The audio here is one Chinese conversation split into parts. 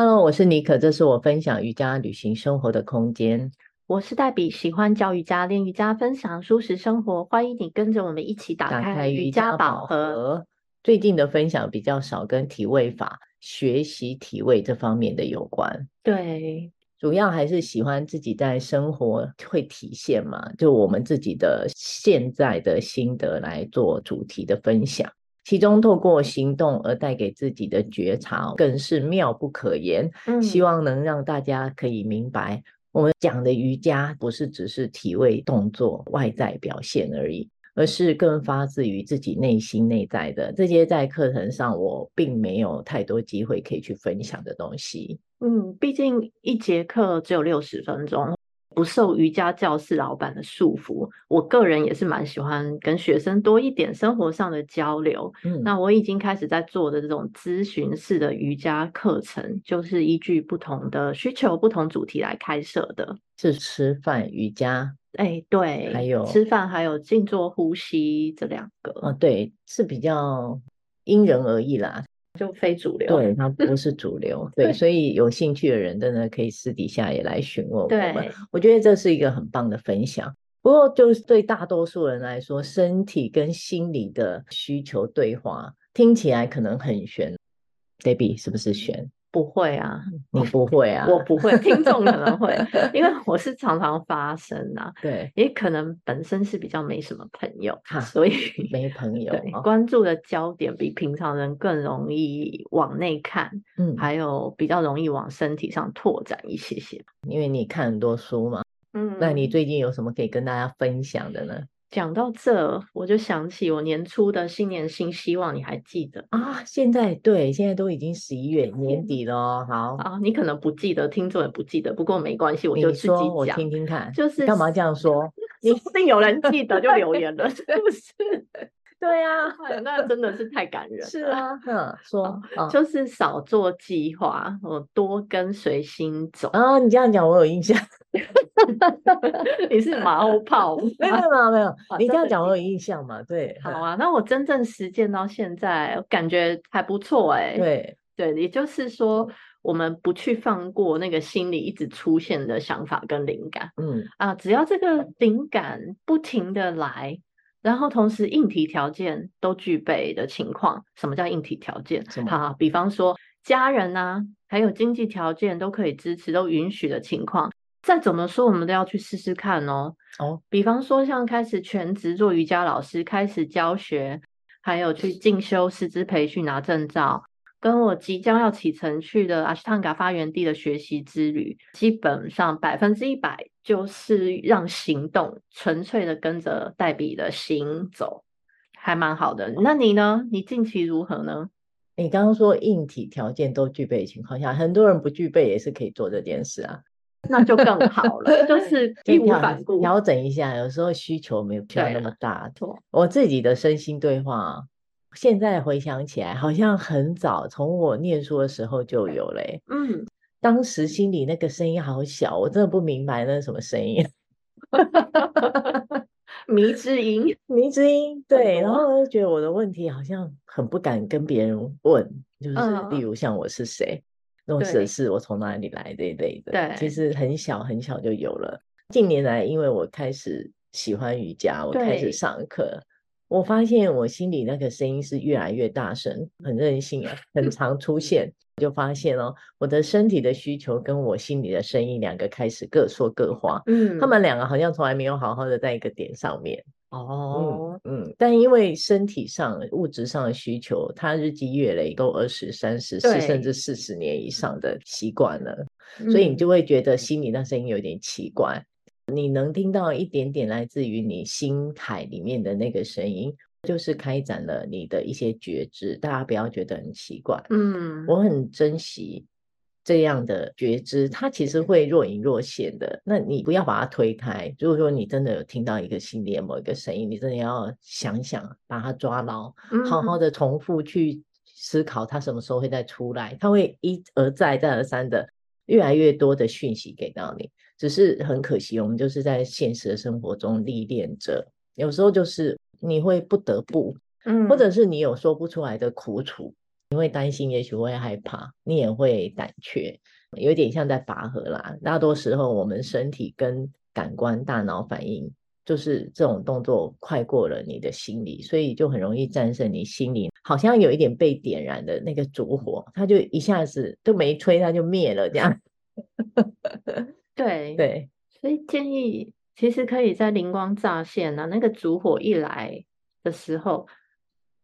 Hello，我是妮可，这是我分享瑜伽旅行生活的空间。我是黛比，喜欢教瑜伽、练瑜伽、分享舒适生活。欢迎你跟着我们一起打开瑜伽宝盒。最近的分享比较少跟体位法、学习体位这方面的有关。对，主要还是喜欢自己在生活会体现嘛，就我们自己的现在的心得来做主题的分享。其中透过行动而带给自己的觉察，更是妙不可言。嗯，希望能让大家可以明白，我们讲的瑜伽不是只是体位动作外在表现而已，而是更发自于自己内心内在的这些，在课程上我并没有太多机会可以去分享的东西。嗯，毕竟一节课只有六十分钟。不受瑜伽教室老板的束缚，我个人也是蛮喜欢跟学生多一点生活上的交流。嗯，那我已经开始在做的这种咨询式的瑜伽课程，就是依据不同的需求、不同主题来开设的。是吃饭瑜伽？哎，对，还有吃饭，还有静坐呼吸这两个。哦，对，是比较因人而异啦。就非主流，对，它不是主流，对，所以有兴趣的人真的可以私底下也来询问我们。对，我觉得这是一个很棒的分享。不过，就是对大多数人来说，身体跟心理的需求对话听起来可能很悬，Debbie 是不是玄？不会啊，你不会啊，我不会，听众可能会，因为我是常常发生啊，对，也可能本身是比较没什么朋友，所以没朋友，对，关注的焦点比平常人更容易往内看，嗯，还有比较容易往身体上拓展一些些，因为你看很多书嘛，嗯，那你。最近有什么可以跟大家分享的呢？讲到这，我就想起我年初的新年新希望，你还记得啊？现在对，现在都已经十一月年底了，好啊，你可能不记得，听众也不记得，不过没关系，我就自己讲，我听听看。就是干嘛这样说？你说不定有人记得就留言了，是不是？对呀、那真的是太感人了。是啊，嗯，说、哦、就是少做计划，我多跟随心走。啊，你这样讲我有印象。你是马后炮？没有没有没有，你这样讲我有印象嘛？对，好啊。那我真正实践到现在，感觉还不错哎、欸。对对，也就是说，我们不去放过那个心里一直出现的想法跟灵感。嗯啊，只要这个灵感不停的来。然后同时硬体条件都具备的情况，什么叫硬体条件？好，比方说家人啊，还有经济条件都可以支持、都允许的情况，再怎么说我们都要去试试看哦。哦，比方说像开始全职做瑜伽老师，开始教学，还有去进修师资培训拿证照。跟我即将要启程去的阿斯汤嘎发源地的学习之旅，基本上百分之一百就是让行动纯粹的跟着黛比的行走，还蛮好的。那你呢？你近期如何呢？你刚刚说硬体条件都具备的情况下，很多人不具备也是可以做这件事啊，那就更好了，就 是义无反顾调整一下。有时候需求没有需要那么大，我自己的身心对话。现在回想起来，好像很早，从我念书的时候就有嘞。嗯，当时心里那个声音好小，我真的不明白那是什么声音。迷之音，迷之音。对，然后我就觉得我的问题好像很不敢跟别人问，就是例如像我是谁，或者是我从哪里来这一类的。对，其实很小很小就有了。近年来，因为我开始喜欢瑜伽，我开始上课。我发现我心里那个声音是越来越大声，很任性啊，很常出现。就发现哦，我的身体的需求跟我心里的声音两个开始各说各话。嗯，他们两个好像从来没有好好的在一个点上面。哦，嗯。嗯，但因为身体上物质上的需求，它日积月累都二十三十四甚至四十年以。上的习惯了，所以你就会觉得。心里那声音有点奇怪。你能听到一点点来自于你心海里面的那个声音，就是开展了你的一些觉知。大家不要觉得很奇怪，嗯，我很珍惜这样的觉知，它其实会若隐若现的。那你不要把它推开。如果说你真的有听到一个心里的某一个声音，你真的要想想把它抓牢，好好的重复去思考它什么时候会再出来。它会一而再再而三的越来越多的讯息给到你。只是很可惜，我们就是在现实的生活中历练着，有时候就是你会不得不，嗯，或者是你有说不出来的苦楚，你会担心，也许会害怕，你也会胆怯，有点像在拔河啦。大多时候，我们身体跟感官、大脑反应，就是这种动作快过了你的心理，所以就很容易战胜你心里好像有一点被点燃的那个烛火，它就一下子都没吹，它就灭了，这样。对对，所以建议其实可以在灵光乍现啊，那个烛火一来的时候。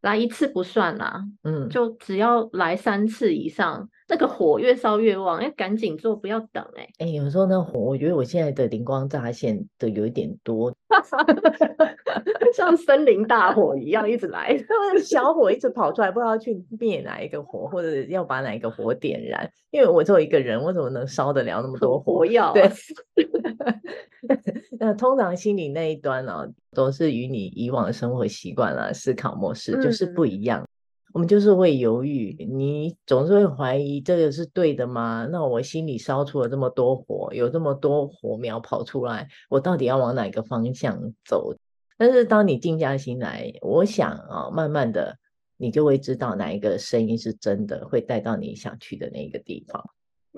来一次不算啦，嗯，就只要来三次以上，那个火越烧越旺，要赶紧做，不要等哎、欸。哎、欸，有时候那火，我觉得我现在的灵光乍现的有一点多，像森林大火一样一直来，小火一直跑出来，不知道去灭哪一个火，或者要把哪一个火点燃。因为我作为一个人，我怎么能烧得了那么多火？火药、啊、对。那通常心理那一端呢、啊，都是与你以往的生活习惯啊、思考模式就是不一样。嗯、我们就是会犹豫，你总是会怀疑这个是对的吗？那我心里烧出了这么多火，有这么多火苗跑出来，我到底要往哪个方向走？但是当你静下心来，我想啊，慢慢的你就会知道哪一个声音是真的，会带到你想去的那个地方。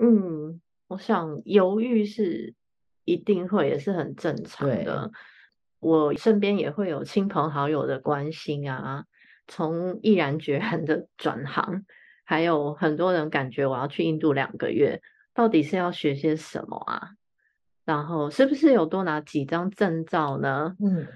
嗯，我想犹豫是。一定会也是很正常的。我身边也会有亲朋好友的关心啊，从毅然决然的转行，还有很多人感觉我要去印度两个月，到底是要学些什么啊？然后是不是有多拿几张证照呢？嗯，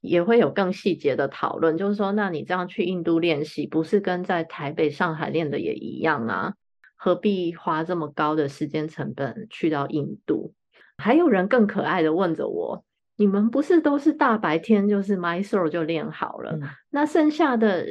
也会有更细节的讨论，就是说，那你这样去印度练习，不是跟在台北、上海练的也一样啊？何必花这么高的时间成本去到印度？还有人更可爱的问着我：“你们不是都是大白天就是 my soul 就练好了？嗯、那剩下的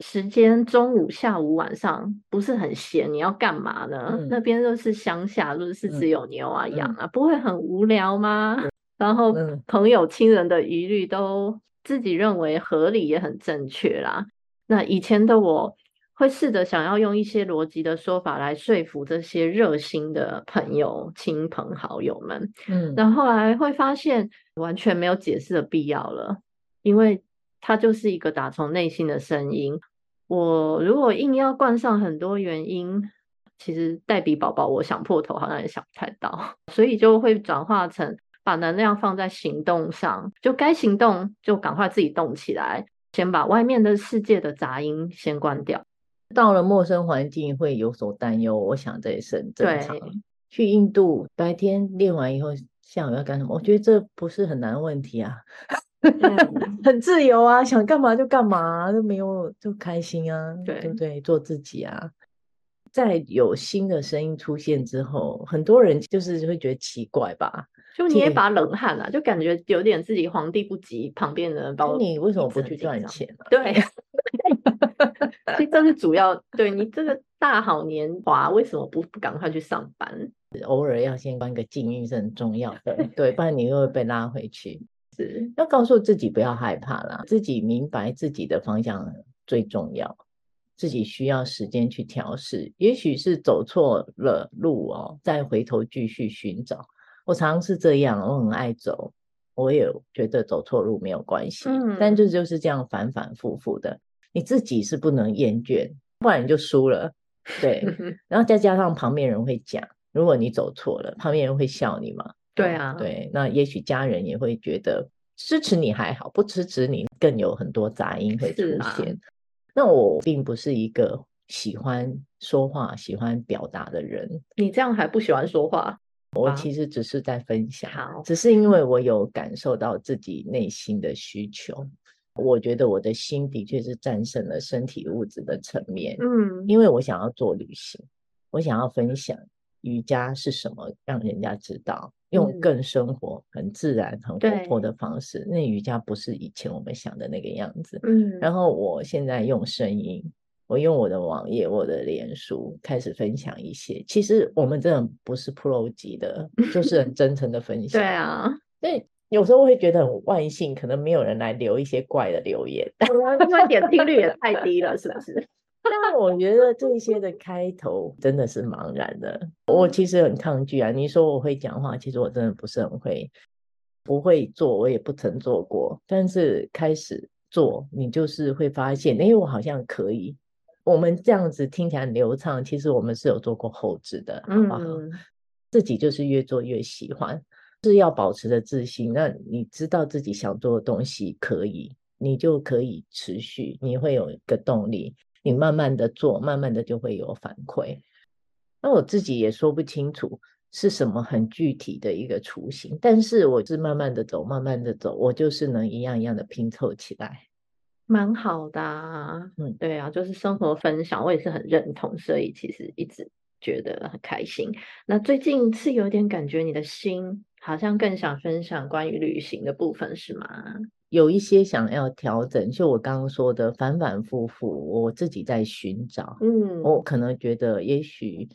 时间，中午、下午、晚上不是很闲？你要干嘛呢？嗯、那边都是乡下，都是只有牛啊、羊啊，嗯、不会很无聊吗？”嗯、然后朋友、亲人的疑虑都自己认为合理，也很正确啦。那以前的我。会试着想要用一些逻辑的说法来说服这些热心的朋友、亲朋好友们，嗯，然后来会发现完全没有解释的必要了，因为它就是一个打从内心的声音。我如果硬要冠上很多原因，其实黛比宝宝，我想破头好像也想不太到，所以就会转化成把能量放在行动上，就该行动就赶快自己动起来，先把外面的世界的杂音先关掉。到了陌生环境会有所担忧，我想这也是很正常。对去印度白天练完以后，下午要干什么？我觉得这不是很难问题啊，很自由啊，想干嘛就干嘛，都没有就开心啊，对，对不对？做自己啊。在有新的声音出现之后，很多人就是会觉得奇怪吧，就捏一把冷汗啊，就感觉有点自己皇帝不急旁边的人把我。你为什么不去赚钱啊？对。其实这是主要，对你这个大好年华，为什么不不赶快去上班？偶尔要先关个静音是很重要的，对，不然你又会被拉回去。是要告诉自己不要害怕啦，自己明白自己的方向最重要，自己需要时间去调试。也许是走错了路哦，再回头继续寻找。我常常是这样，我很爱走，我也觉得走错路没有关系，嗯，但这就是这样反反复复的。你自己是不能厌倦，不然你就输了。对，然后再加上旁边人会讲，如果你走错了，旁边人会笑你嘛？对啊，对，那也许家人也会觉得支持你还好，不支持你更有很多杂音会出现。啊、那我并不是一个喜欢说话、喜欢表达的人。你这样还不喜欢说话？我其实只是在分享，好只是因为我有感受到自己内心的需求。我觉得我的心的确是战胜了身体物质的层面，嗯，因为我想要做旅行，我想要分享瑜伽是什么，让人家知道，用更生活、很自然、很活泼的方式。那瑜伽不是以前我们想的那个样子，嗯。然后我现在用声音，我用我的网页、我的脸书开始分享一些。其实我们真的不是 pro 级的，就是很真诚的分享。对啊，对。有时候会觉得很万幸，可能没有人来留一些怪的留言，因为点听率也太低了，是不是？但我觉得这些的开头真的是茫然的。我其实很抗拒啊！你说我会讲话，其实我真的不是很会，不会做，我也不曾做过。但是开始做，你就是会发现，哎，我好像可以。我们这样子听起来很流畅，其实我们是有做过后置的，好不好？嗯、自己就是越做越喜欢，是要保持着自信。那你知道自己想做的东西可以，你就可以持续，你会有一个动力。你慢慢的做，慢慢的就会有反馈。那我自己也说不清楚是什么很具体的一个雏形，但是我是慢慢的走，慢慢的走，我就是能一样一样的拼凑起来。蛮好的啊，嗯，对啊，就是生活分享，我也是很认同，所以其实一直觉得很开心。那最近是有点感觉你的心好像更想分享关于旅行的部分，是吗？有一些想要调整，就我刚刚说的反反复复，我自己在寻找。嗯，我可能觉得也许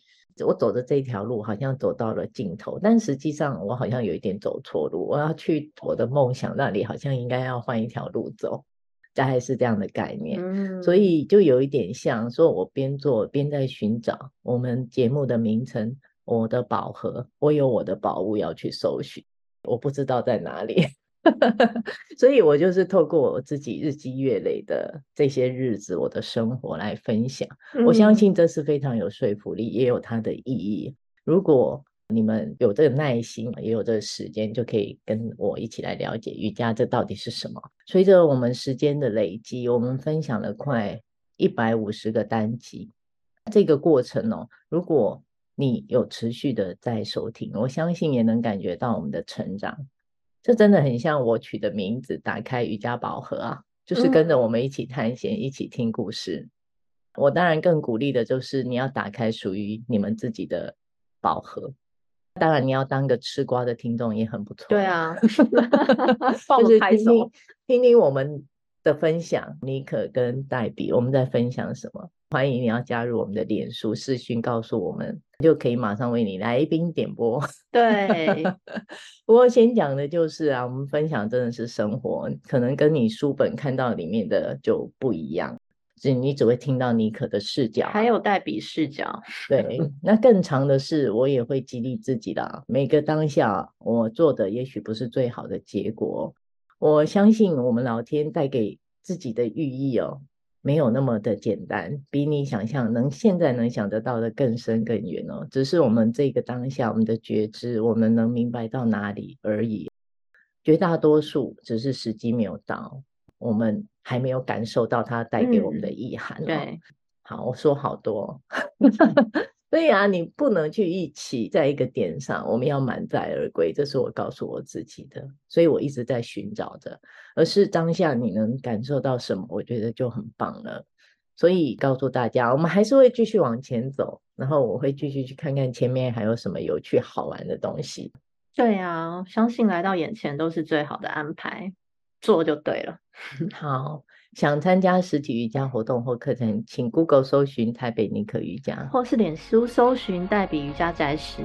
我走的这条路好像走到了尽头，但实际上我好像有一点走错路，我要去我的梦想那里，好像应该要换一条路走。大概是这样的概念，嗯，所以就有一点像说，我边做边在寻找我们节目的名称，我的宝盒，我有我的宝物要去搜寻，我不知道在哪里，所以我就是透过我自己日积月累的这些日子，我的生活来分享，我相信这是非常有说服力，也有它的意义。如果你们有这个耐心，也有这个时间，就可以跟我一起来了解瑜伽这到底是什么。随着我们时间的累积，我们分享了快一百五十个单集。这个过程哦，如果你有持续的在收听，我相信也能感觉到我们的成长。这真的很像我取的名字“打开瑜伽宝盒”啊，就是跟着我们一起探险，一起听故事。我当然更鼓励的就是你要打开属于你们自己的宝盒。当然，你要当个吃瓜的听众也很不错。对啊，就是听听听听我们的分享，尼可跟黛比我们在分享什么？欢迎你要加入我们的脸书视讯，告诉我们，就可以马上为你来宾点播。对，不过先讲的就是啊，我们分享真的是生活，可能跟你书本看到里面的就不一样。所以你只会听到妮可的视角，还有黛比视角。对，那更长的是，我也会激励自己的。每个当下，我做的也许不是最好的结果。我相信我们老天带给自己的寓意哦，没有那么的简单，比你想象能现在能想得到的更深更远哦。只是我们这个当下，我们的觉知，我们能明白到哪里而已。绝大多数只是时机没有到。我们还没有感受到它带给我们的意涵。哦。对，好，我说好多。对呀啊，你不能去一起在一个点上，我们要满载而归，这是我告诉我自己的。所以我一直在寻找着，而是当下你能感受到什么，我觉得就很棒了。所以告诉大家，我们还是会继续往前走，然后我会继续去看看前面还有什么有趣好玩的东西。对啊，相信来到眼前都是最好的安排。做就对了。好，想参加实体瑜伽活动或课程，请 Google 搜寻台北尼可瑜伽，或是脸书搜寻代比瑜伽宅食。